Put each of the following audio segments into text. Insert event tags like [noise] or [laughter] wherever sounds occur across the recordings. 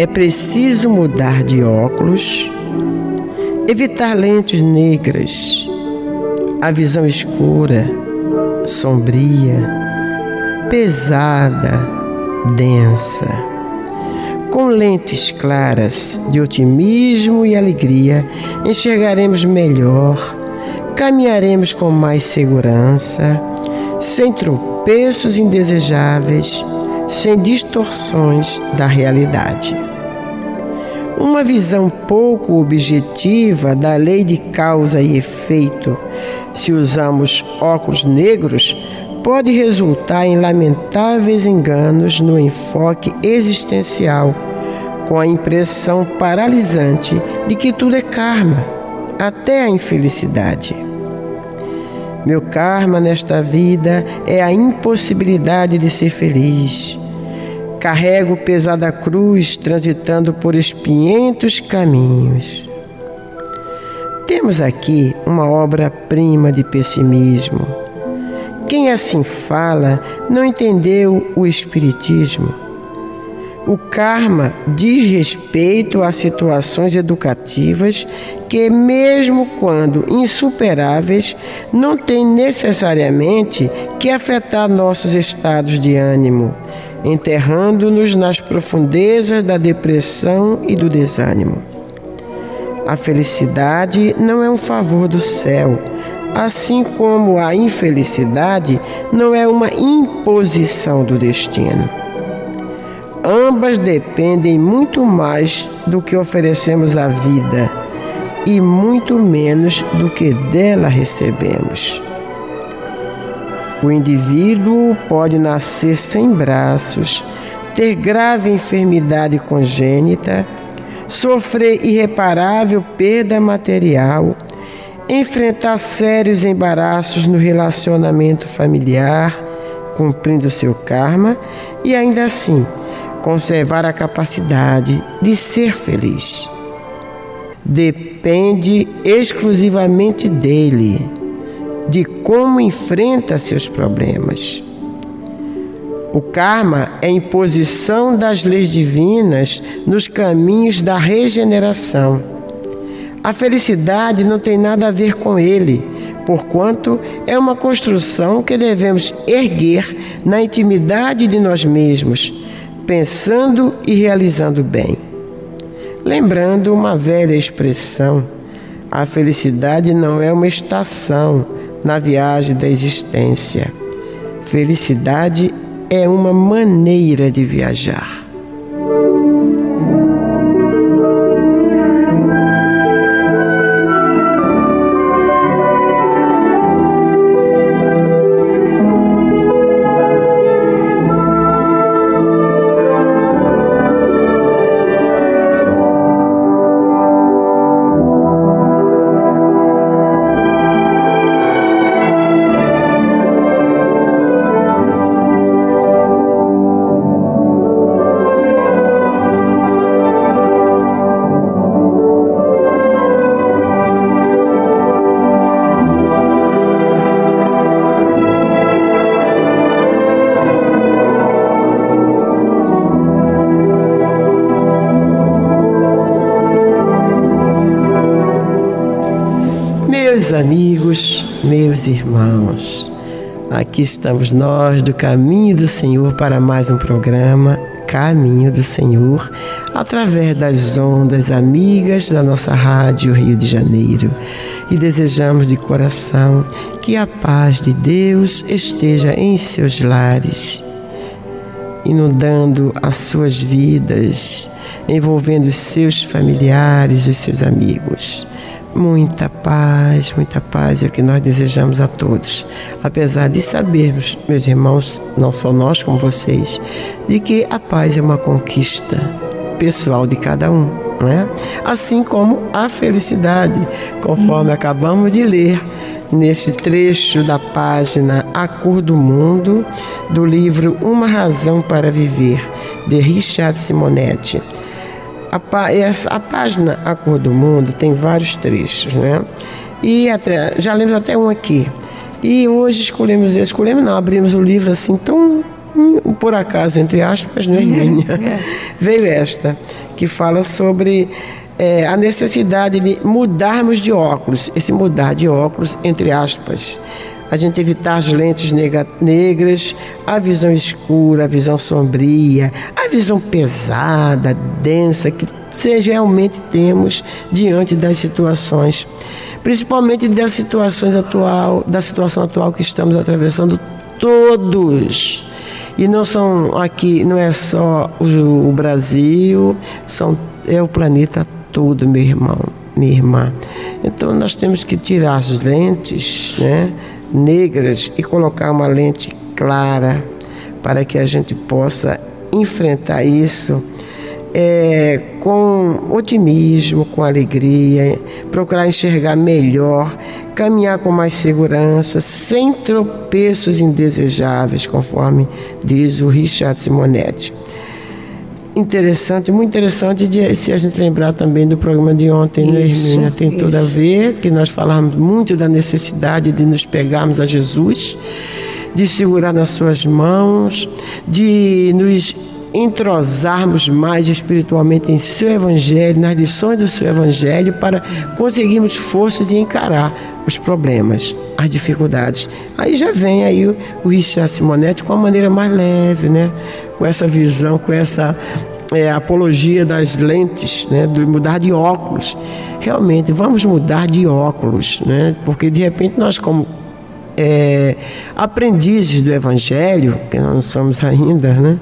É preciso mudar de óculos, evitar lentes negras, a visão escura, sombria, pesada, densa. Com lentes claras de otimismo e alegria, enxergaremos melhor, caminharemos com mais segurança, sem tropeços indesejáveis, sem distorções da realidade. Uma visão pouco objetiva da lei de causa e efeito, se usamos óculos negros, pode resultar em lamentáveis enganos no enfoque existencial, com a impressão paralisante de que tudo é karma, até a infelicidade. Meu karma nesta vida é a impossibilidade de ser feliz. Carrego pesada cruz transitando por espinhentos caminhos. Temos aqui uma obra-prima de pessimismo. Quem assim fala não entendeu o Espiritismo. O karma diz respeito a situações educativas que, mesmo quando insuperáveis, não têm necessariamente que afetar nossos estados de ânimo, enterrando-nos nas profundezas da depressão e do desânimo. A felicidade não é um favor do céu, assim como a infelicidade não é uma imposição do destino. Ambas dependem muito mais do que oferecemos à vida e muito menos do que dela recebemos. O indivíduo pode nascer sem braços, ter grave enfermidade congênita, sofrer irreparável perda material, enfrentar sérios embaraços no relacionamento familiar, cumprindo seu karma e ainda assim conservar a capacidade de ser feliz. Depende exclusivamente dele de como enfrenta seus problemas. O karma é imposição das leis divinas nos caminhos da regeneração. A felicidade não tem nada a ver com ele, porquanto é uma construção que devemos erguer na intimidade de nós mesmos, pensando e realizando bem. Lembrando uma velha expressão: a felicidade não é uma estação, na viagem da existência. Felicidade é uma maneira de viajar. Amigos, meus irmãos, aqui estamos nós do Caminho do Senhor para mais um programa Caminho do Senhor, através das ondas amigas da nossa rádio Rio de Janeiro. E desejamos de coração que a paz de Deus esteja em seus lares, inundando as suas vidas, envolvendo seus familiares e seus amigos. Muita paz, muita paz é o que nós desejamos a todos. Apesar de sabermos, meus irmãos, não só nós como vocês, de que a paz é uma conquista pessoal de cada um, né? Assim como a felicidade, conforme acabamos de ler nesse trecho da página A Cor do Mundo, do livro Uma Razão para Viver, de Richard Simonetti. A, essa, a página A Cor do Mundo tem vários trechos, né? E até, já lemos até um aqui. E hoje escolhemos, escolhemos não, abrimos o livro assim tão hum, por acaso, entre aspas, né, [laughs] é. Veio esta, que fala sobre é, a necessidade de mudarmos de óculos. Esse mudar de óculos, entre aspas, a gente evitar as lentes negras, a visão escura, a visão sombria, a visão pesada, densa, que realmente temos diante das situações, principalmente das situações atual, da situação atual que estamos atravessando todos. E não são aqui, não é só o, o Brasil, são, é o planeta todo, meu irmão, minha irmã. Então nós temos que tirar as lentes, né? Negras e colocar uma lente clara para que a gente possa enfrentar isso é, com otimismo, com alegria, procurar enxergar melhor, caminhar com mais segurança, sem tropeços indesejáveis, conforme diz o Richard Simonetti interessante, muito interessante de, se a gente lembrar também do programa de ontem, né, Hermínia? Tem isso. tudo a ver, que nós falamos muito da necessidade de nos pegarmos a Jesus, de segurar nas suas mãos, de nos entrosarmos mais espiritualmente em seu evangelho, nas lições do seu evangelho, para conseguirmos forças e encarar os problemas, as dificuldades. Aí já vem aí o, Richard Simonetti com uma maneira mais leve, né? com essa visão, com essa é, apologia das lentes, né? do mudar de óculos. Realmente, vamos mudar de óculos, né? porque de repente nós, como é, aprendizes do Evangelho, que nós não somos ainda, né?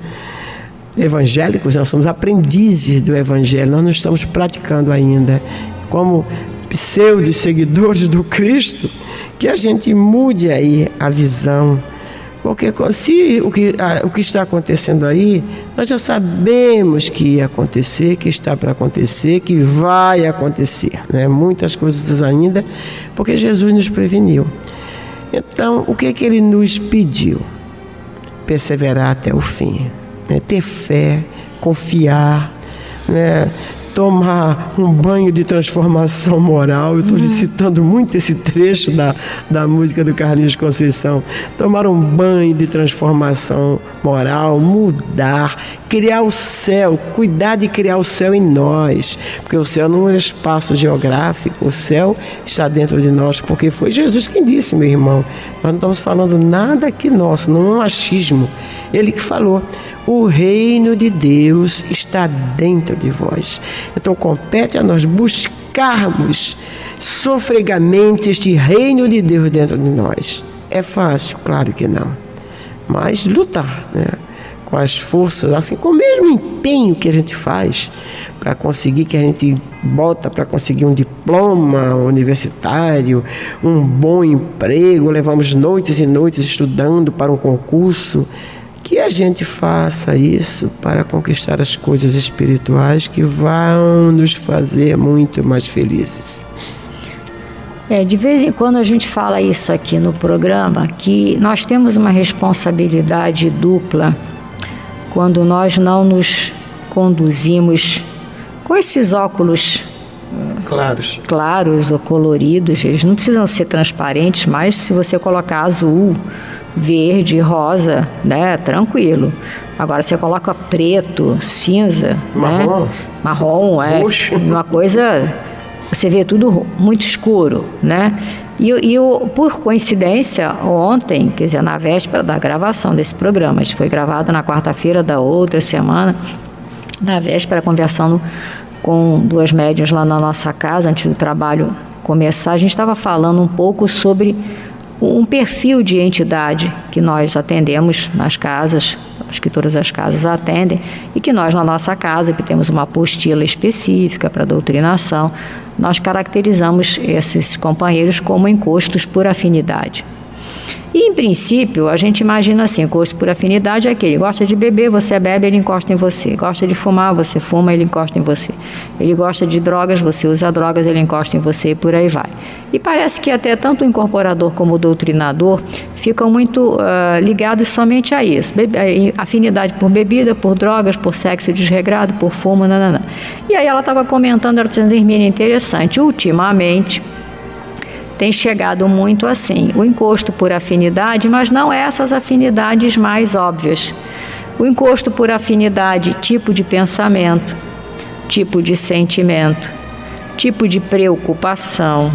Evangélicos, nós somos aprendizes do Evangelho, nós não estamos praticando ainda. Como pseudo seguidores do Cristo, que a gente mude aí a visão. Porque se o que, o que está acontecendo aí, nós já sabemos que ia acontecer, que está para acontecer, que vai acontecer. Né? Muitas coisas ainda, porque Jesus nos preveniu. Então, o que, é que ele nos pediu? Perseverar até o fim né? ter fé, confiar, né? tomar um banho de transformação moral. Eu estou uhum. citando muito esse trecho da, da música do Carlinhos Conceição. Tomar um banho de transformação moral, mudar, criar o céu, cuidar de criar o céu em nós, porque o céu não é um espaço geográfico, o céu está dentro de nós, porque foi Jesus quem disse, meu irmão. Nós não estamos falando nada aqui nosso, não é um achismo. Ele que falou: o reino de Deus está dentro de vós. Então compete a nós buscarmos sofregamente este reino de Deus dentro de nós. É fácil? Claro que não. Mas lutar, né? com as forças, assim, com o mesmo empenho que a gente faz para conseguir, que a gente bota para conseguir um diploma universitário, um bom emprego, levamos noites e noites estudando para um concurso que a gente faça isso para conquistar as coisas espirituais que vão nos fazer muito mais felizes. É, de vez em quando a gente fala isso aqui no programa, que nós temos uma responsabilidade dupla quando nós não nos conduzimos com esses óculos claros. claros ou coloridos, eles não precisam ser transparentes, mas se você colocar azul, verde, rosa, né? Tranquilo. Agora você coloca preto, cinza, marrom, né? marrom, é Roxo. uma coisa você vê tudo muito escuro, né? E, e por coincidência, ontem, quer dizer, na véspera da gravação desse programa, foi gravado na quarta-feira da outra semana, na véspera, conversando com duas médias lá na nossa casa, antes do trabalho começar, a gente estava falando um pouco sobre um perfil de entidade que nós atendemos nas casas, acho que todas as casas atendem, e que nós na nossa casa, que temos uma apostila específica para doutrinação, nós caracterizamos esses companheiros como encostos por afinidade. E, em princípio, a gente imagina assim: gosto por afinidade é aquele. Gosta de beber, você bebe, ele encosta em você. Gosta de fumar, você fuma, ele encosta em você. Ele gosta de drogas, você usa drogas, ele encosta em você e por aí vai. E parece que até tanto o incorporador como o doutrinador ficam muito uh, ligados somente a isso. Bebe, afinidade por bebida, por drogas, por sexo desregrado, por fumo, nananã. E aí ela estava comentando, ela dizendo, interessante. Ultimamente, tem chegado muito assim. O encosto por afinidade, mas não essas afinidades mais óbvias. O encosto por afinidade, tipo de pensamento, tipo de sentimento, tipo de preocupação,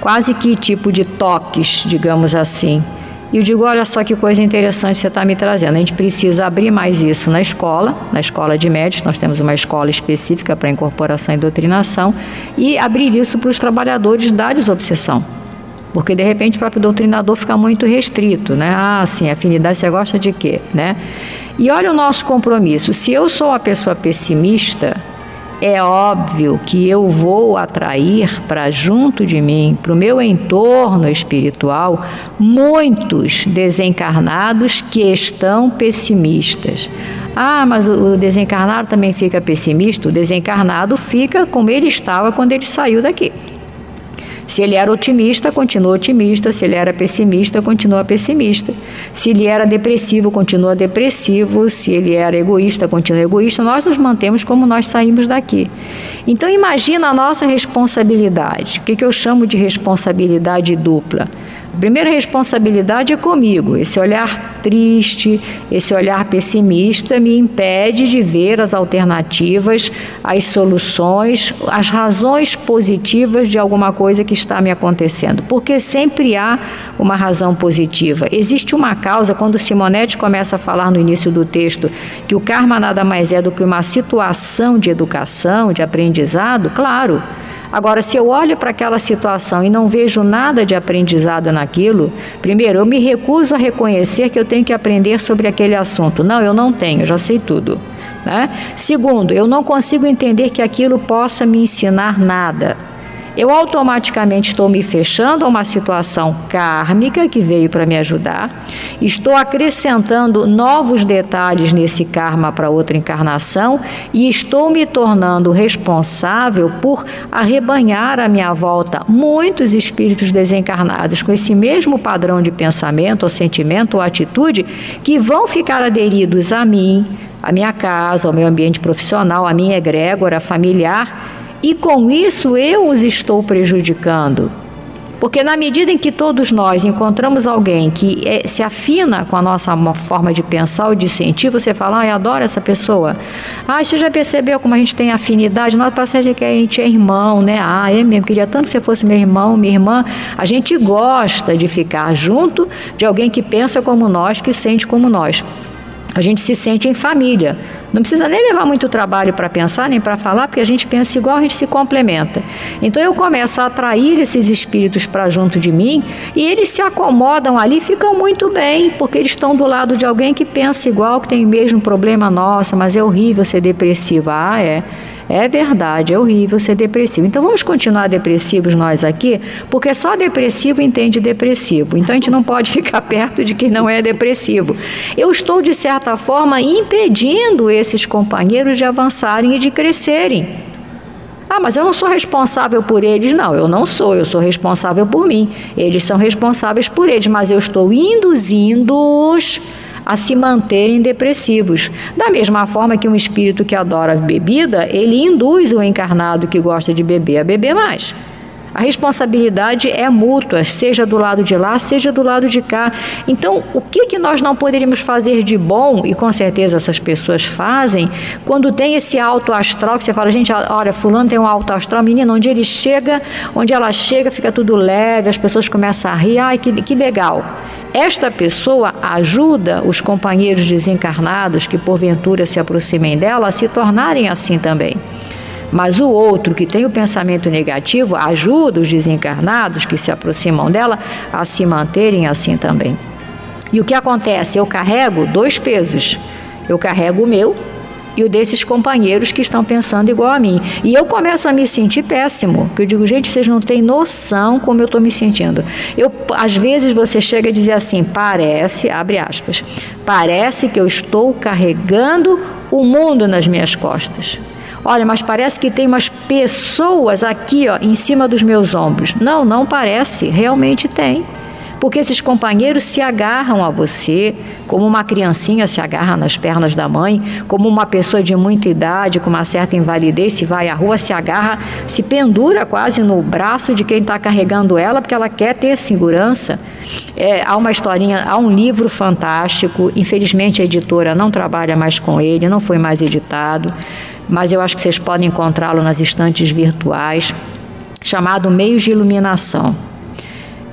quase que tipo de toques, digamos assim. E eu digo: olha só que coisa interessante você está me trazendo. A gente precisa abrir mais isso na escola, na escola de médicos, nós temos uma escola específica para incorporação e doutrinação, e abrir isso para os trabalhadores da desobsessão. Porque de repente o próprio doutrinador fica muito restrito, né? Ah, sim, afinidade você gosta de quê, né? E olha o nosso compromisso. Se eu sou uma pessoa pessimista, é óbvio que eu vou atrair para junto de mim, para o meu entorno espiritual, muitos desencarnados que estão pessimistas. Ah, mas o desencarnado também fica pessimista? O desencarnado fica como ele estava quando ele saiu daqui. Se ele era otimista, continua otimista. Se ele era pessimista, continua pessimista. Se ele era depressivo, continua depressivo. Se ele era egoísta, continua egoísta. Nós nos mantemos como nós saímos daqui. Então imagina a nossa responsabilidade. O que, que eu chamo de responsabilidade dupla? A primeira responsabilidade é comigo. Esse olhar triste, esse olhar pessimista me impede de ver as alternativas, as soluções, as razões positivas de alguma coisa que está me acontecendo. Porque sempre há uma razão positiva. Existe uma causa, quando Simonetti começa a falar no início do texto que o karma nada mais é do que uma situação de educação, de aprendizado, claro. Agora, se eu olho para aquela situação e não vejo nada de aprendizado naquilo, primeiro, eu me recuso a reconhecer que eu tenho que aprender sobre aquele assunto. Não, eu não tenho, já sei tudo. Né? Segundo, eu não consigo entender que aquilo possa me ensinar nada eu automaticamente estou me fechando a uma situação kármica que veio para me ajudar, estou acrescentando novos detalhes nesse karma para outra encarnação e estou me tornando responsável por arrebanhar à minha volta muitos espíritos desencarnados com esse mesmo padrão de pensamento, ou sentimento, ou atitude que vão ficar aderidos a mim, à minha casa, ao meu ambiente profissional, à minha egrégora familiar e com isso eu os estou prejudicando. Porque na medida em que todos nós encontramos alguém que é, se afina com a nossa forma de pensar ou de sentir, você fala, ah, eu adoro essa pessoa. Ah, você já percebeu como a gente tem afinidade? Nós parece que a gente é irmão, né? Ah, é mesmo, queria tanto que você fosse meu irmão, minha irmã. A gente gosta de ficar junto de alguém que pensa como nós, que sente como nós. A gente se sente em família. Não precisa nem levar muito trabalho para pensar, nem para falar, porque a gente pensa igual, a gente se complementa. Então eu começo a atrair esses espíritos para junto de mim e eles se acomodam ali, ficam muito bem, porque eles estão do lado de alguém que pensa igual, que tem o mesmo problema, nossa, mas é horrível ser depressiva. Ah, é. É verdade, é horrível ser depressivo. Então vamos continuar depressivos nós aqui, porque só depressivo entende depressivo. Então a gente não pode [laughs] ficar perto de quem não é depressivo. Eu estou, de certa forma, impedindo esses companheiros de avançarem e de crescerem. Ah, mas eu não sou responsável por eles. Não, eu não sou, eu sou responsável por mim. Eles são responsáveis por eles, mas eu estou induzindo-os a se manterem depressivos. Da mesma forma que um espírito que adora bebida, ele induz o encarnado que gosta de beber a beber mais. A responsabilidade é mútua, seja do lado de lá, seja do lado de cá. Então, o que, que nós não poderíamos fazer de bom, e com certeza essas pessoas fazem, quando tem esse alto astral, que você fala, gente, olha, fulano tem um alto astral, menina, onde ele chega, onde ela chega, fica tudo leve, as pessoas começam a rir, ai, que, que legal. Esta pessoa ajuda os companheiros desencarnados que porventura se aproximem dela a se tornarem assim também. Mas o outro que tem o pensamento negativo ajuda os desencarnados que se aproximam dela a se manterem assim também. E o que acontece? Eu carrego dois pesos. Eu carrego o meu e o desses companheiros que estão pensando igual a mim. E eu começo a me sentir péssimo, porque eu digo, gente, vocês não têm noção como eu estou me sentindo. Eu, às vezes você chega a dizer assim, parece, abre aspas, parece que eu estou carregando o mundo nas minhas costas. Olha, mas parece que tem umas pessoas aqui, ó, em cima dos meus ombros. Não, não parece, realmente tem porque esses companheiros se agarram a você, como uma criancinha se agarra nas pernas da mãe, como uma pessoa de muita idade, com uma certa invalidez, se vai à rua, se agarra, se pendura quase no braço de quem está carregando ela, porque ela quer ter segurança. É, há uma historinha, há um livro fantástico, infelizmente a editora não trabalha mais com ele, não foi mais editado, mas eu acho que vocês podem encontrá-lo nas estantes virtuais, chamado Meios de Iluminação.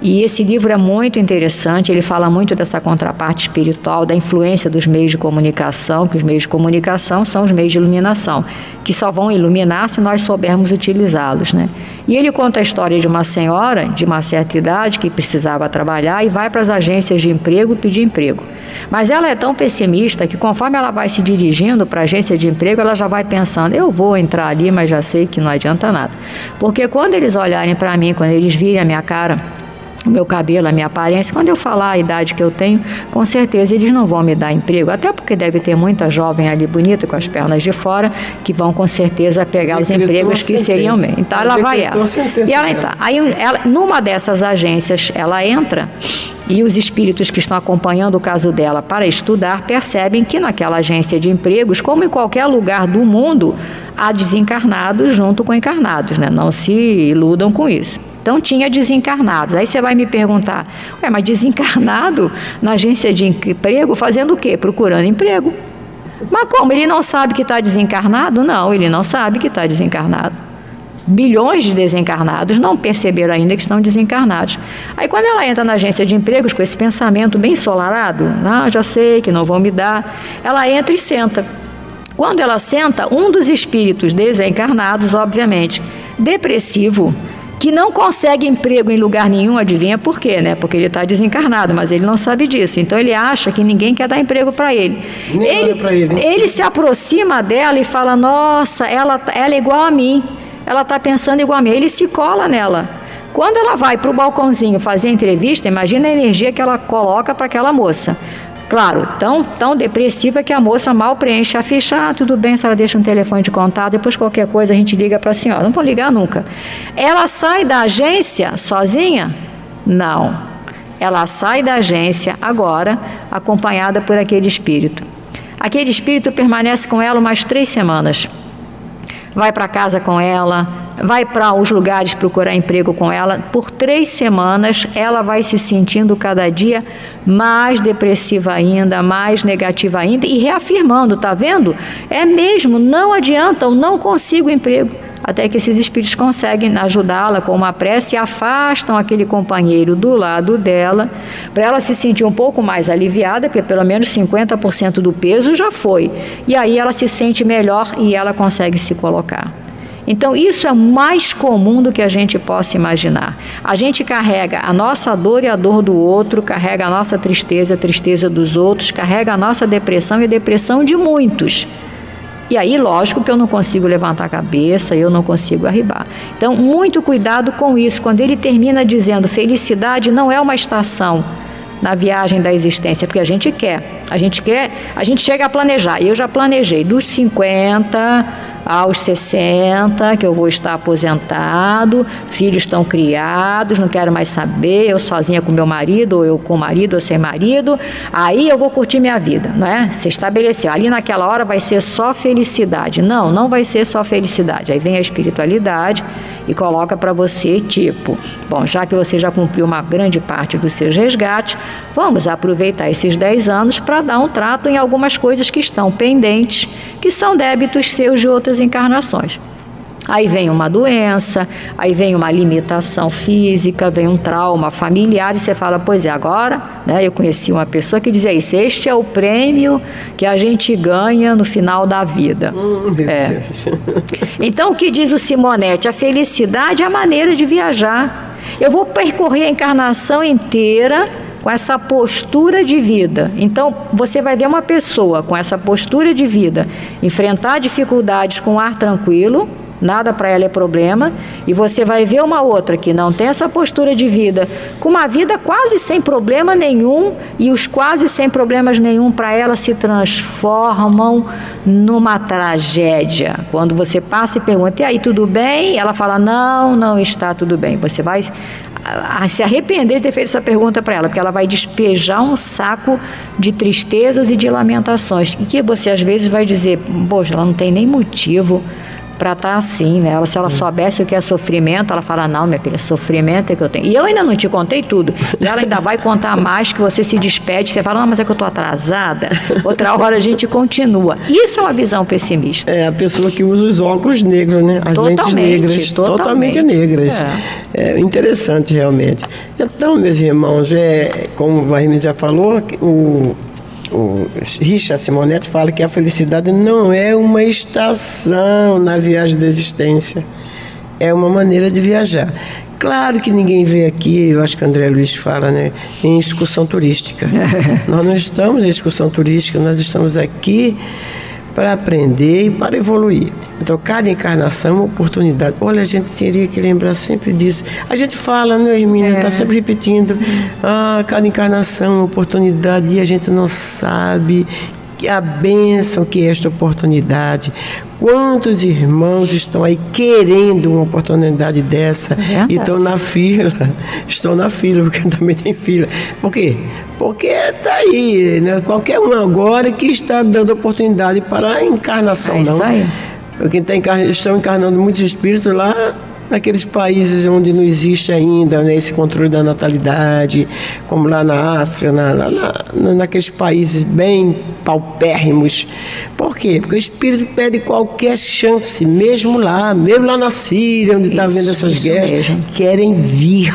E esse livro é muito interessante, ele fala muito dessa contraparte espiritual, da influência dos meios de comunicação, que os meios de comunicação são os meios de iluminação, que só vão iluminar se nós soubermos utilizá-los. Né? E ele conta a história de uma senhora de uma certa idade que precisava trabalhar e vai para as agências de emprego pedir emprego. Mas ela é tão pessimista que conforme ela vai se dirigindo para a agência de emprego, ela já vai pensando, eu vou entrar ali, mas já sei que não adianta nada. Porque quando eles olharem para mim, quando eles virem a minha cara, o meu cabelo, a minha aparência. Quando eu falar a idade que eu tenho, com certeza eles não vão me dar emprego, até porque deve ter muita jovem ali bonita com as pernas de fora que vão com certeza pegar os empregos que seriam bem. Então ela vai ela. E ela então, aí ela, numa dessas agências ela entra e os espíritos que estão acompanhando o caso dela para estudar percebem que naquela agência de empregos, como em qualquer lugar do mundo, há desencarnados junto com encarnados, né? Não se iludam com isso. Então tinha desencarnados. Aí você vai me perguntar, ué, mas desencarnado na agência de emprego fazendo o quê? Procurando emprego. Mas como? Ele não sabe que está desencarnado? Não, ele não sabe que está desencarnado bilhões de desencarnados não perceberam ainda que estão desencarnados. Aí quando ela entra na agência de empregos com esse pensamento bem ensolarado, ah, já sei que não vão me dar, ela entra e senta. Quando ela senta, um dos espíritos desencarnados, obviamente, depressivo, que não consegue emprego em lugar nenhum, adivinha por quê, né? Porque ele está desencarnado, mas ele não sabe disso. Então ele acha que ninguém quer dar emprego para ele. ele, ele, ele se aproxima dela e fala: Nossa, ela, ela é igual a mim ela está pensando igual a mim. Ele se cola nela. Quando ela vai para o balcãozinho fazer a entrevista, imagina a energia que ela coloca para aquela moça. Claro, tão, tão depressiva que a moça mal preenche a ficha. Ah, tudo bem, se ela deixa um telefone de contato, depois qualquer coisa a gente liga para a senhora. Não vou ligar nunca. Ela sai da agência sozinha? Não. Ela sai da agência agora, acompanhada por aquele espírito. Aquele espírito permanece com ela umas três semanas vai para casa com ela, vai para os lugares procurar emprego com ela. Por três semanas, ela vai se sentindo cada dia mais depressiva ainda, mais negativa ainda e reafirmando, tá vendo? É mesmo, não adianta, eu não consigo emprego até que esses espíritos conseguem ajudá-la com uma prece e afastam aquele companheiro do lado dela, para ela se sentir um pouco mais aliviada, porque pelo menos 50% do peso já foi. E aí ela se sente melhor e ela consegue se colocar. Então, isso é mais comum do que a gente possa imaginar. A gente carrega a nossa dor e a dor do outro, carrega a nossa tristeza, a tristeza dos outros, carrega a nossa depressão e a depressão de muitos. E aí, lógico que eu não consigo levantar a cabeça, eu não consigo arribar. Então, muito cuidado com isso. Quando ele termina dizendo felicidade não é uma estação na viagem da existência, porque a gente quer. A gente quer, a gente chega a planejar. Eu já planejei dos 50 aos 60, que eu vou estar aposentado, filhos estão criados, não quero mais saber, eu sozinha com meu marido, ou eu com marido ou sem marido, aí eu vou curtir minha vida, não é? Se estabeleceu. Ali naquela hora vai ser só felicidade. Não, não vai ser só felicidade. Aí vem a espiritualidade e coloca para você tipo, bom, já que você já cumpriu uma grande parte dos seus resgates, vamos aproveitar esses 10 anos para dar um trato em algumas coisas que estão pendentes, que são débitos seus de outras encarnações. Aí vem uma doença, aí vem uma limitação física, vem um trauma familiar e você fala, pois é, agora, né, eu conheci uma pessoa que dizia isso, este é o prêmio que a gente ganha no final da vida. Hum, é. [laughs] Então, o que diz o Simonetti? A felicidade é a maneira de viajar. Eu vou percorrer a encarnação inteira com essa postura de vida. Então, você vai ver uma pessoa com essa postura de vida enfrentar dificuldades com ar tranquilo, nada para ela é problema, e você vai ver uma outra que não tem essa postura de vida, com uma vida quase sem problema nenhum, e os quase sem problemas nenhum para ela se transformam numa tragédia. Quando você passa e pergunta, e aí, tudo bem? Ela fala, não, não está tudo bem. Você vai se arrepender de ter feito essa pergunta para ela, porque ela vai despejar um saco de tristezas e de lamentações, e que você às vezes vai dizer, poxa, ela não tem nem motivo para estar tá assim, né? Ela, se ela soubesse o que é sofrimento, ela fala, não, minha filha, sofrimento é que eu tenho. E eu ainda não te contei tudo. E ela ainda vai contar mais que você se despede, você fala, não, mas é que eu estou atrasada. Outra hora a gente continua. Isso é uma visão pessimista. É, a pessoa que usa os óculos negros, né? As totalmente, lentes negras, totalmente, totalmente negras. É. é. interessante, realmente. Então, meus irmãos, é, como a Remy já falou, o o Richard Simonetti fala que a felicidade não é uma estação na viagem da existência, é uma maneira de viajar. Claro que ninguém vê aqui, eu acho que André Luiz fala, né, em excursão turística. [laughs] nós não estamos em excursão turística, nós estamos aqui para aprender e para evoluir. Então, cada encarnação é uma oportunidade. Olha, a gente teria que lembrar sempre disso. A gente fala, né, Hermínia? Está é. sempre repetindo. Ah, cada encarnação é uma oportunidade e a gente não sabe a bênção que é esta oportunidade. Quantos irmãos estão aí querendo uma oportunidade dessa é e estão na fila? [laughs] Estão na fila, porque [laughs] também tem fila. Por quê? Porque está aí, né? qualquer um agora que está dando oportunidade para a encarnação, é isso não. Aí. Porque está encarn... estão encarnando muitos espíritos lá naqueles países onde não existe ainda né, esse controle da natalidade, como lá na África, na, na, naqueles países bem paupérrimos. Por quê? Porque o Espírito pede qualquer chance, mesmo lá, mesmo lá na Síria, onde está vendo essas guerras, mesmo. querem vir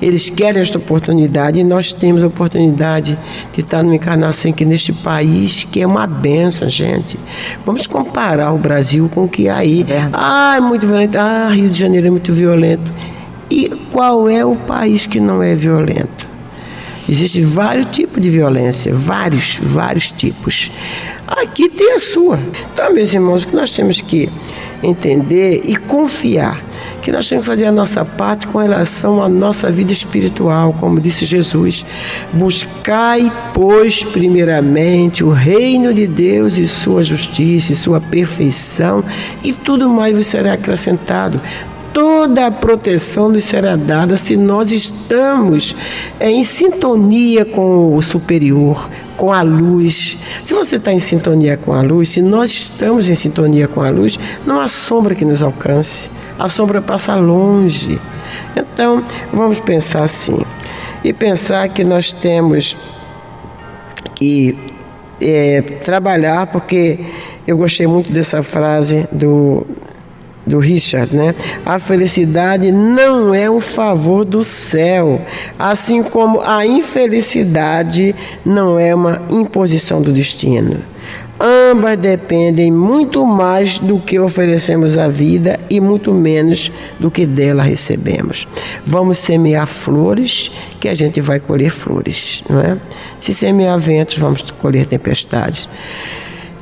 eles querem esta oportunidade e nós temos a oportunidade de estar numa encarnação aqui neste país que é uma benção, gente. Vamos comparar o Brasil com o que há aí. É. Ah, é muito violento. Ah, Rio de Janeiro é muito violento. E qual é o país que não é violento? Existem vários tipos de violência, vários, vários tipos. Aqui tem a sua. Então, meus irmãos, o que nós temos que entender e confiar que nós temos que fazer a nossa parte com relação à nossa vida espiritual, como disse Jesus. Buscai, pois, primeiramente o reino de Deus e sua justiça e sua perfeição, e tudo mais vos será acrescentado toda a proteção nos será dada se nós estamos em sintonia com o superior, com a luz. Se você está em sintonia com a luz, se nós estamos em sintonia com a luz, não há sombra que nos alcance a sombra passa longe. Então, vamos pensar assim. E pensar que nós temos que é, trabalhar, porque eu gostei muito dessa frase do, do Richard, né? A felicidade não é um favor do céu, assim como a infelicidade não é uma imposição do destino. Ambas dependem muito mais do que oferecemos à vida e muito menos do que dela recebemos. Vamos semear flores, que a gente vai colher flores, não é? Se semear ventos, vamos colher tempestades.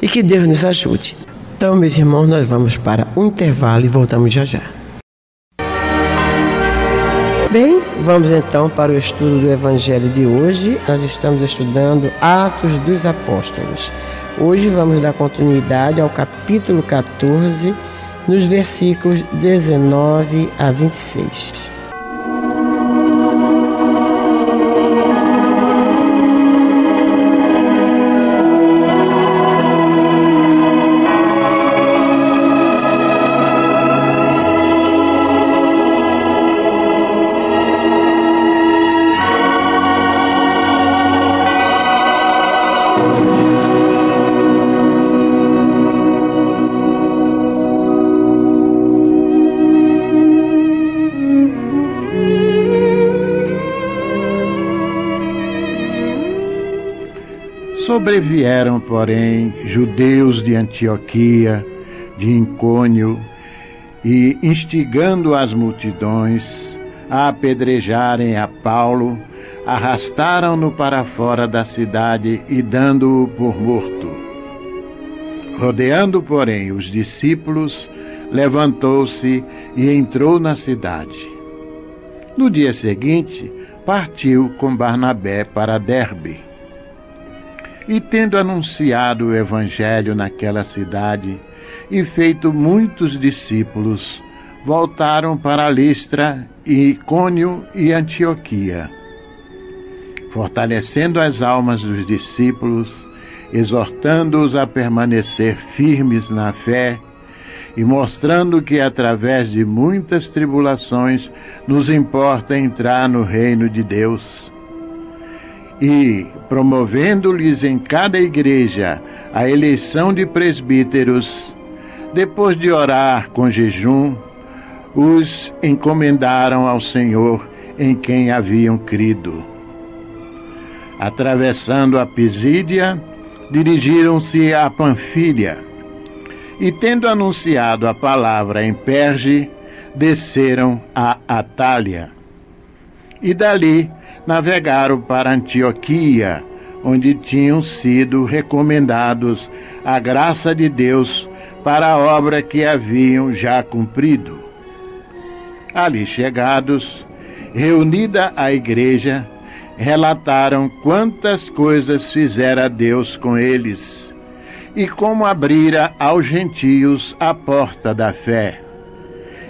E que Deus nos ajude. Então, meus irmãos, nós vamos para um intervalo e voltamos já já. Bem, vamos então para o estudo do Evangelho de hoje. Nós estamos estudando Atos dos Apóstolos. Hoje vamos dar continuidade ao capítulo 14, nos versículos 19 a 26. Sobrevieram, porém, judeus de Antioquia, de Incônio, e instigando as multidões a apedrejarem a Paulo, arrastaram-no para fora da cidade e dando-o por morto. Rodeando, porém, os discípulos, levantou-se e entrou na cidade. No dia seguinte, partiu com Barnabé para Derbe. E tendo anunciado o evangelho naquela cidade e feito muitos discípulos, voltaram para Listra, Icônio e Antioquia, fortalecendo as almas dos discípulos, exortando-os a permanecer firmes na fé e mostrando que através de muitas tribulações nos importa entrar no reino de Deus. E promovendo-lhes em cada igreja a eleição de presbíteros, depois de orar com jejum, os encomendaram ao Senhor em quem haviam crido. Atravessando a Pisídia, dirigiram-se a Panfilha e, tendo anunciado a palavra em Perge, desceram a Atália. E dali navegaram para Antioquia, onde tinham sido recomendados a graça de Deus para a obra que haviam já cumprido. Ali chegados, reunida a igreja, relataram quantas coisas fizera Deus com eles e como abrira aos gentios a porta da fé.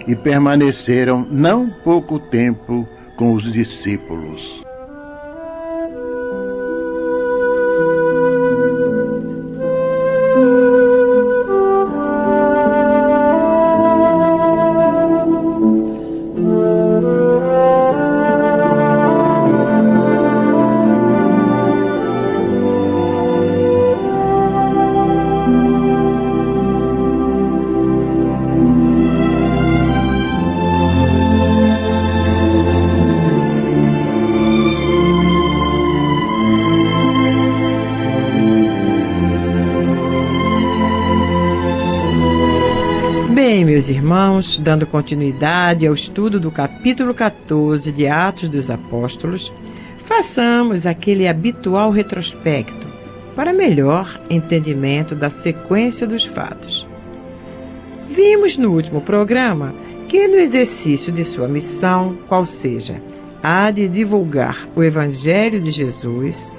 E permaneceram não pouco tempo com os discípulos. Irmãos, dando continuidade ao estudo do capítulo 14 de Atos dos Apóstolos, façamos aquele habitual retrospecto para melhor entendimento da sequência dos fatos. Vimos no último programa que, no exercício de sua missão, qual seja a de divulgar o Evangelho de Jesus,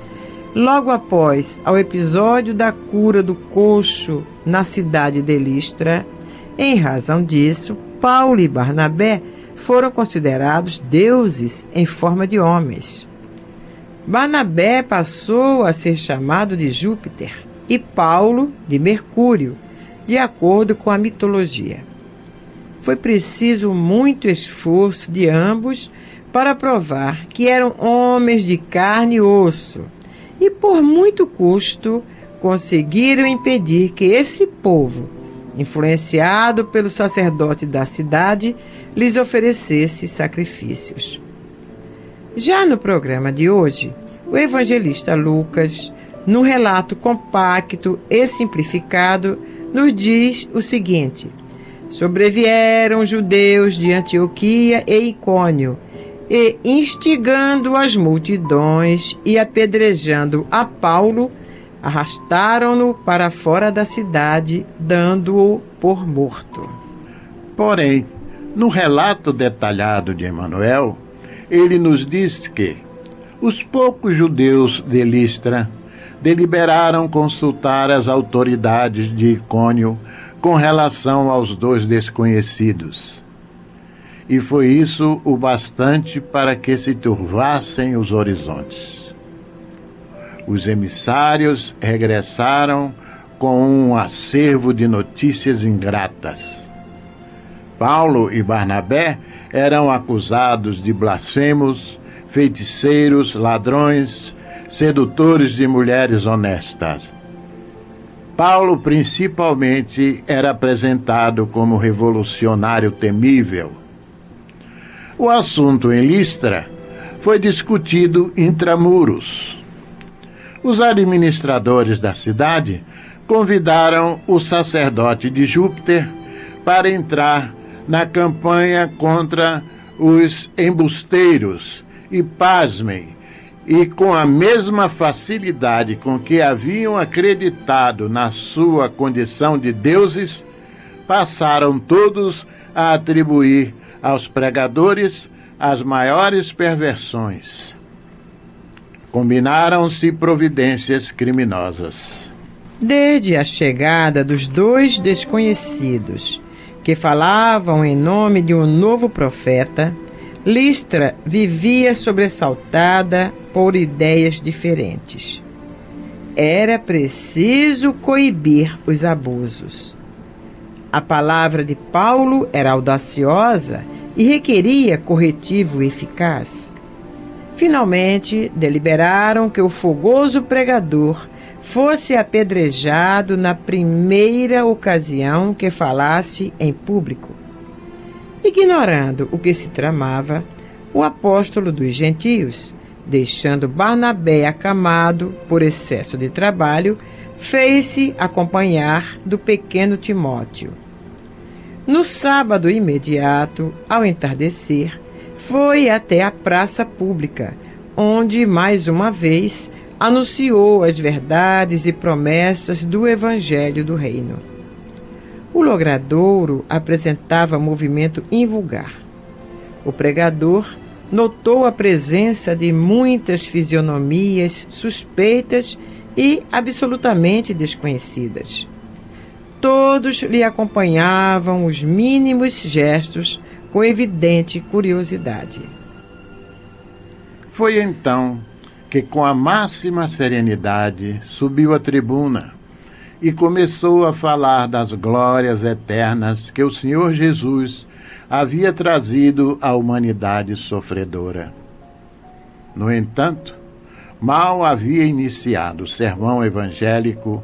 logo após ao episódio da cura do coxo na cidade de Listra, em razão disso, Paulo e Barnabé foram considerados deuses em forma de homens. Barnabé passou a ser chamado de Júpiter e Paulo de Mercúrio, de acordo com a mitologia. Foi preciso muito esforço de ambos para provar que eram homens de carne e osso, e por muito custo conseguiram impedir que esse povo influenciado pelo sacerdote da cidade, lhes oferecesse sacrifícios. Já no programa de hoje, o evangelista Lucas, num relato compacto e simplificado, nos diz o seguinte: Sobrevieram judeus de Antioquia e Icônio, e instigando as multidões e apedrejando a Paulo, arrastaram-no para fora da cidade, dando-o por morto. Porém, no relato detalhado de Emanuel, ele nos diz que os poucos judeus de Listra deliberaram consultar as autoridades de Icônio com relação aos dois desconhecidos. E foi isso o bastante para que se turvassem os horizontes. Os emissários regressaram com um acervo de notícias ingratas. Paulo e Barnabé eram acusados de blasfemos, feiticeiros, ladrões, sedutores de mulheres honestas. Paulo, principalmente, era apresentado como revolucionário temível. O assunto em Listra foi discutido intramuros Os administradores da cidade convidaram o sacerdote de Júpiter para entrar na campanha contra os embusteiros e, pasmem, e com a mesma facilidade com que haviam acreditado na sua condição de deuses, passaram todos a atribuir aos pregadores as maiores perversões. Combinaram-se providências criminosas. Desde a chegada dos dois desconhecidos, que falavam em nome de um novo profeta, Listra vivia sobressaltada por ideias diferentes. Era preciso coibir os abusos. A palavra de Paulo era audaciosa e requeria corretivo eficaz. Finalmente, deliberaram que o fogoso pregador fosse apedrejado na primeira ocasião que falasse em público. Ignorando o que se tramava, o apóstolo dos gentios, deixando Barnabé acamado por excesso de trabalho, fez-se acompanhar do pequeno Timóteo. No sábado imediato, ao entardecer, foi até a praça pública, onde mais uma vez anunciou as verdades e promessas do Evangelho do Reino. O logradouro apresentava movimento invulgar. O pregador notou a presença de muitas fisionomias suspeitas e absolutamente desconhecidas. Todos lhe acompanhavam os mínimos gestos com evidente curiosidade. Foi então que, com a máxima serenidade, subiu à tribuna e começou a falar das glórias eternas que o Senhor Jesus havia trazido à humanidade sofredora. No entanto, mal havia iniciado o sermão evangélico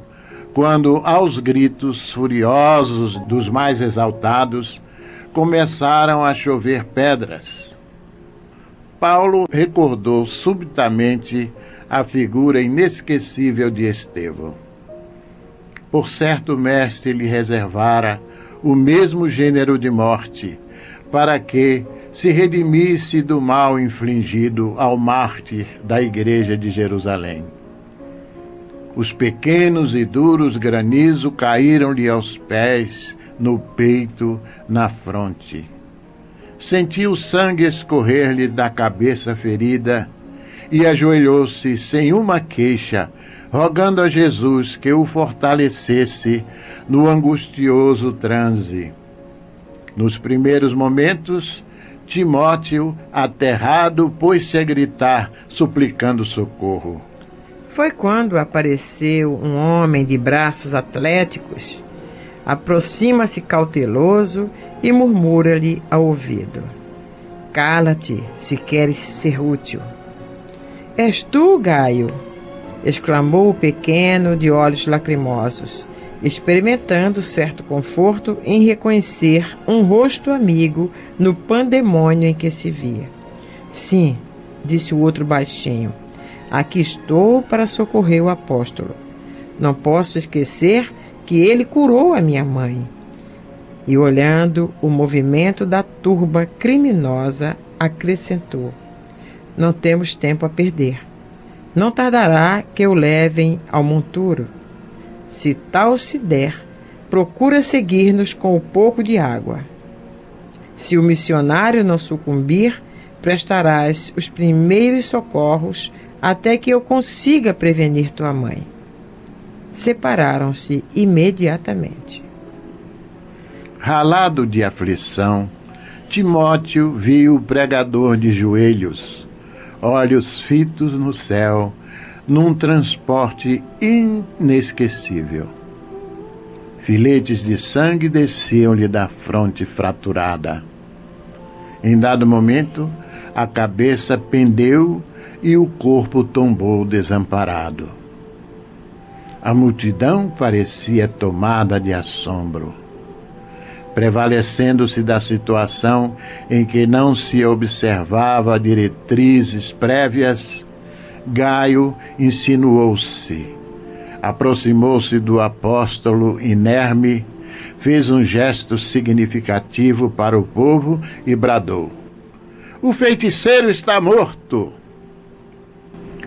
quando, aos gritos furiosos dos mais exaltados, começaram a chover pedras Paulo recordou subitamente a figura inesquecível de Estevão. Por certo, o Mestre lhe reservara o mesmo gênero de morte, para que se redimisse do mal infligido ao mártir da Igreja de Jerusalém. Os pequenos e duros granizo caíram-lhe aos pés, no peito, na fronte sentiu o sangue escorrer-lhe da cabeça ferida e ajoelhou-se sem uma queixa, rogando a Jesus que o fortalecesse no angustioso transe. Nos primeiros momentos, Timóteo, aterrado, pôs-se a gritar, suplicando socorro. Foi quando apareceu um homem de braços atléticos aproxima-se cauteloso e murmura-lhe ao ouvido: Cala-te, se queres ser útil. És tu, Gaio? exclamou o pequeno de olhos lacrimosos, experimentando certo conforto em reconhecer um rosto amigo no pandemônio em que se via. Sim, disse o outro baixinho, aqui estou para socorrer o apóstolo. Não posso esquecer que ele curou a minha mãe. E olhando o movimento da turba criminosa, acrescentou: Não temos tempo a perder. Não tardará que o levem ao monturo. Se tal se der, procura seguir-nos com um pouco de água. Se o missionário não sucumbir, prestarás os primeiros socorros até que eu consiga prevenir tua mãe separaram-se imediatamente. Ralado de aflição, Timóteo viu o pregador de joelhos, olhos fitos no céu, num transporte inesquecível. Filetes de sangue desciam-lhe da fronte fraturada. Em dado momento, a cabeça pendeu e o corpo tombou desamparado. A multidão parecia tomada de assombro. Prevalecendo-se da situação em que não se observava diretrizes prévias, Gaio insinuou-se. Aproximou-se do apóstolo inerme, fez um gesto significativo para o povo e bradou: O feiticeiro está morto!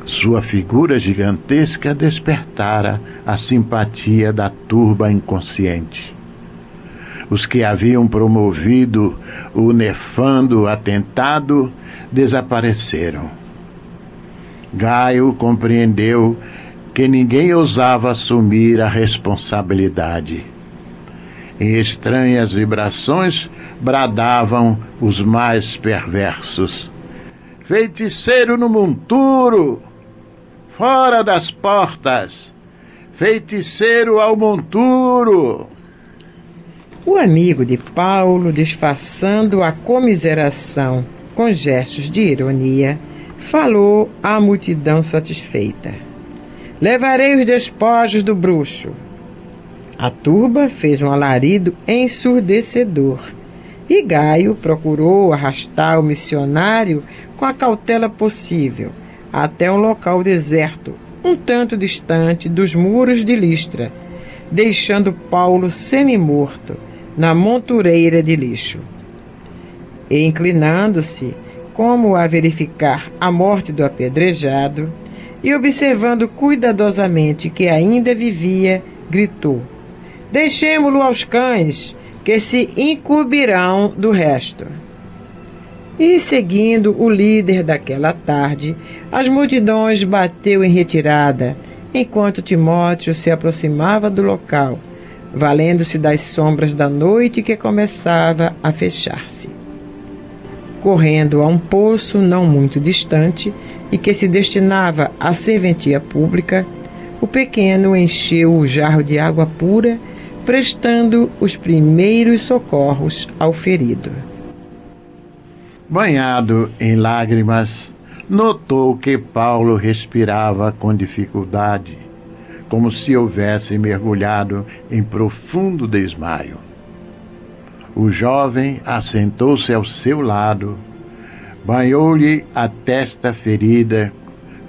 Sua figura gigantesca despertara a simpatia da turba inconsciente. Os que haviam promovido o nefando atentado desapareceram. Gaio compreendeu que ninguém ousava assumir a responsabilidade. Em estranhas vibrações bradavam os mais perversos: Feiticeiro no monturo! Fora das portas! Feiticeiro ao monturo! O amigo de Paulo, disfarçando a comiseração com gestos de ironia, falou à multidão satisfeita: Levarei os despojos do bruxo. A turba fez um alarido ensurdecedor e Gaio procurou arrastar o missionário com a cautela possível até um local deserto, um tanto distante dos muros de Listra, deixando Paulo semi-morto na montureira de lixo. E inclinando-se, como a verificar a morte do apedrejado, e observando cuidadosamente que ainda vivia, gritou: Deixemo-lo aos cães, que se incumbirão do resto e, seguindo o líder daquela tarde, as multidões bateu em retirada, enquanto Timóteo se aproximava do local, valendo-se das sombras da noite que começava a fechar-se. Correndo a um poço não muito distante e que se destinava à serventia pública, o pequeno encheu o jarro de água pura, prestando os primeiros socorros ao ferido. Banhado em lágrimas, notou que Paulo respirava com dificuldade, como se houvesse mergulhado em profundo desmaio. O jovem assentou-se ao seu lado, banhou-lhe a testa ferida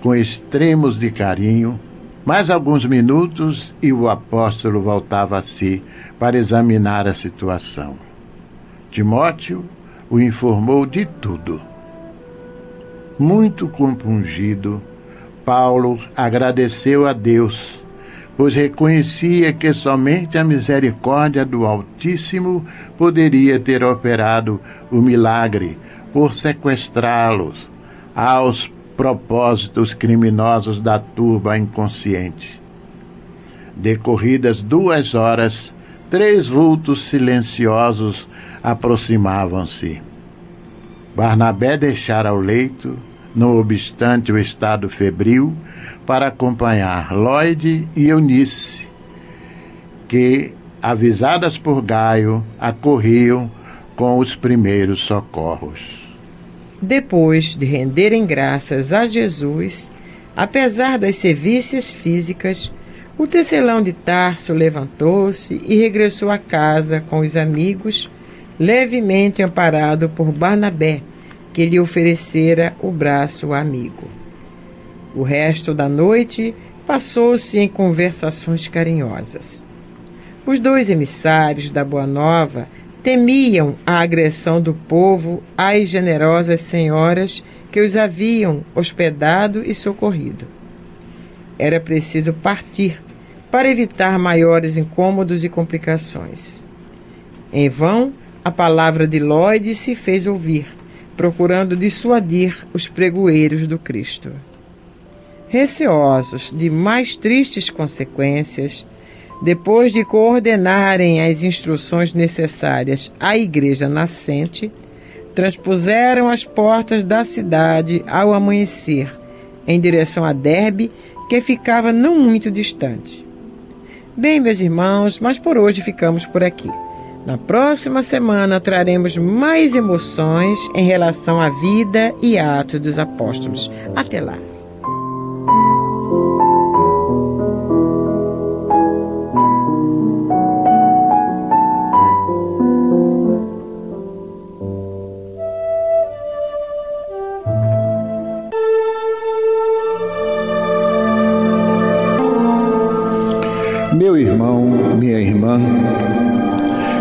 com extremos de carinho. Mais alguns minutos e o apóstolo voltava a si para examinar a situação. Timóteo o informou de tudo. Muito compungido, Paulo agradeceu a Deus, pois reconhecia que somente a misericórdia do Altíssimo poderia ter operado o milagre por sequestrá-los aos propósitos criminosos da turba inconsciente. Decorridas duas horas, três vultos silenciosos aproximavam-se. Barnabé deixara o leito, não obstante o estado febril, para acompanhar Lloyd e Eunice, que, avisadas por Gaio, acorriam com os primeiros socorros. Depois de renderem graças a Jesus, apesar das sevícias físicas, o tecelão de Tarso levantou-se e regressou à casa com os amigos levemente amparado por Barnabé, que lhe oferecera o braço amigo. O resto da noite passou-se em conversações carinhosas. Os dois emissários da Boa Nova temiam a agressão do povo às generosas senhoras que os haviam hospedado e socorrido. Era preciso partir para evitar maiores incômodos e complicações. Em vão, a palavra de Lloyd se fez ouvir, procurando dissuadir os pregoeiros do Cristo. Receosos de mais tristes consequências, depois de coordenarem as instruções necessárias à igreja nascente, transpuseram as portas da cidade ao amanhecer, em direção a Derbe, que ficava não muito distante. Bem, meus irmãos, mas por hoje ficamos por aqui. Na próxima semana traremos mais emoções em relação à vida e atos dos apóstolos. Até lá.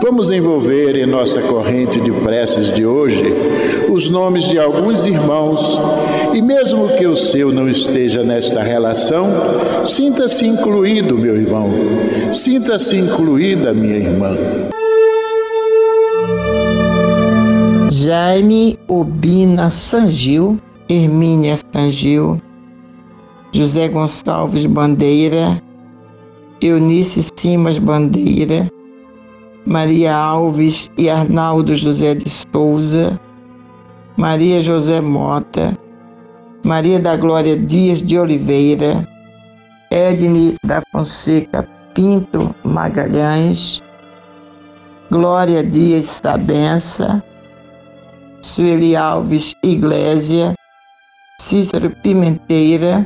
Vamos envolver em nossa corrente de preces de hoje os nomes de alguns irmãos e, mesmo que o seu não esteja nesta relação, sinta-se incluído, meu irmão, sinta-se incluída, minha irmã. Jaime Obina Sangil, Hermínia Sangil, José Gonçalves Bandeira, Eunice Simas Bandeira, Maria Alves e Arnaldo José de Souza, Maria José Mota, Maria da Glória Dias de Oliveira, Edne da Fonseca Pinto Magalhães, Glória Dias Sabença, Sueli Alves Iglésia, Cícero Pimenteira,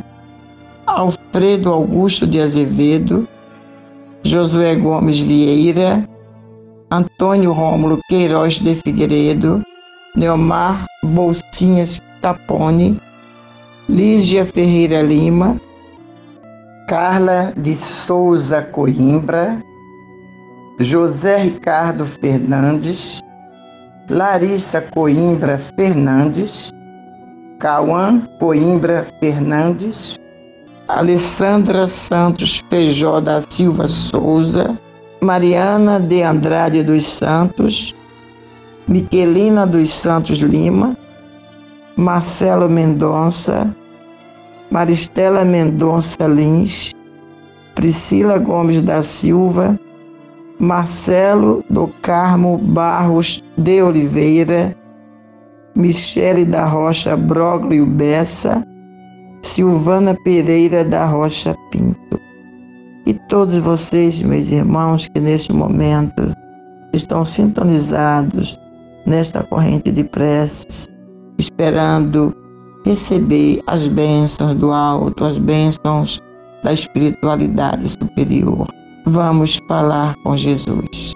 Alfredo Augusto de Azevedo, Josué Gomes Vieira, Antônio Rômulo Queiroz de Figueiredo, Neomar Bolsinhas Tapone, Lígia Ferreira Lima, Carla de Souza Coimbra, José Ricardo Fernandes, Larissa Coimbra Fernandes, Cauã Coimbra Fernandes, Alessandra Santos Feijó da Silva Souza, Mariana de Andrade dos Santos, Miquelina dos Santos Lima, Marcelo Mendonça, Maristela Mendonça Lins, Priscila Gomes da Silva, Marcelo do Carmo Barros de Oliveira, Michele da Rocha Broglio Bessa, Silvana Pereira da Rocha Pinto e todos vocês, meus irmãos, que neste momento estão sintonizados nesta corrente de preces, esperando receber as bênçãos do alto, as bênçãos da espiritualidade superior. Vamos falar com Jesus.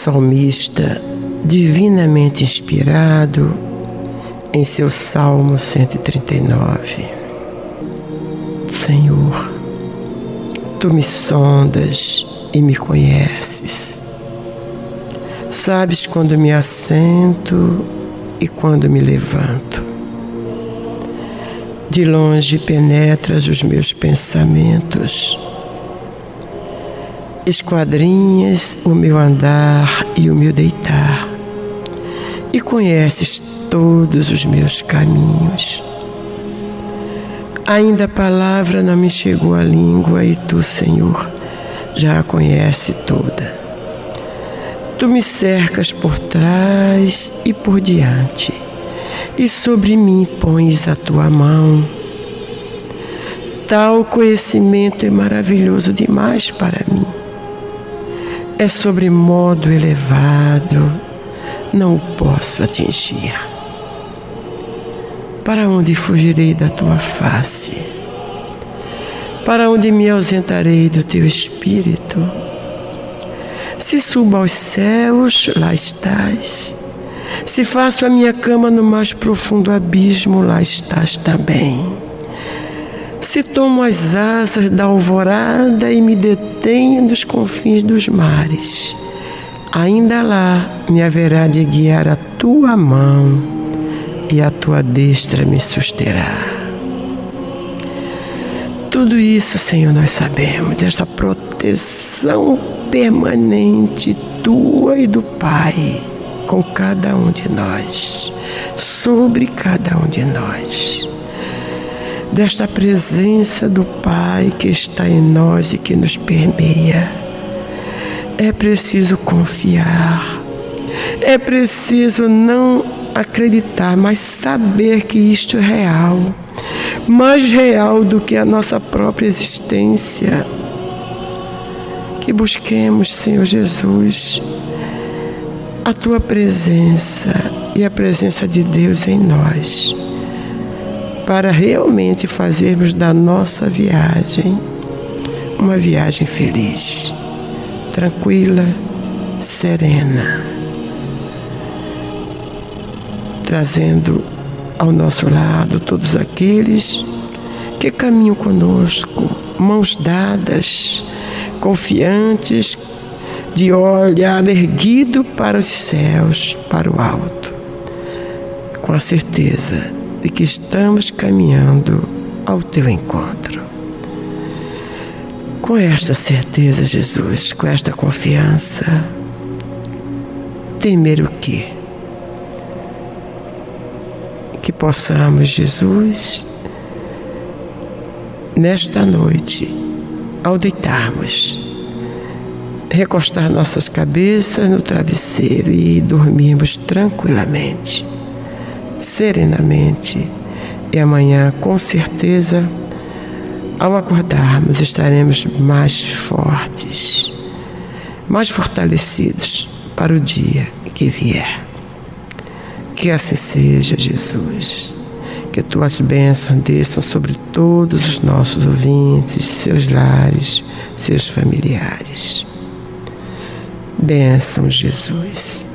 Salmista, divinamente inspirado, em seu Salmo 139. Senhor, tu me sondas e me conheces. Sabes quando me assento e quando me levanto. De longe penetras os meus pensamentos, esquadrinhas o meu andar e o meu deitar, e conheces todos os meus caminhos. Ainda a palavra não me chegou à língua, e tu, Senhor, já a conhece toda. Tu me cercas por trás e por diante e sobre mim pões a tua mão. Tal conhecimento é maravilhoso demais para mim. É sobre modo elevado, não o posso atingir. Para onde fugirei da tua face? Para onde me ausentarei do teu espírito? Se subo aos céus, lá estás. Se faço a minha cama no mais profundo abismo, lá estás também. Se tomo as asas da alvorada e me detenho nos confins dos mares, ainda lá me haverá de guiar a tua mão e a tua destra me susterá. Tudo isso, Senhor, nós sabemos, desta proteção permanente tua e do Pai com cada um de nós, sobre cada um de nós. Desta presença do Pai que está em nós e que nos permeia. É preciso confiar, é preciso não acreditar, mas saber que isto é real, mais real do que a nossa própria existência. Que busquemos, Senhor Jesus, a tua presença e a presença de Deus em nós, para realmente fazermos da nossa viagem uma viagem feliz, tranquila, serena, trazendo ao nosso lado todos aqueles que caminham conosco, mãos dadas, confiantes de olhar erguido para os céus, para o alto, com a certeza de que estamos caminhando ao teu encontro. Com esta certeza, Jesus, com esta confiança, temer o quê? Que possamos, Jesus, nesta noite, ao deitarmos, recostar nossas cabeças no travesseiro e dormirmos tranquilamente, serenamente. E amanhã, com certeza, ao acordarmos, estaremos mais fortes, mais fortalecidos para o dia que vier. Que assim seja, Jesus. Que tuas bênçãos desçam sobre todos os nossos ouvintes, seus lares, seus familiares. Bênção, Jesus.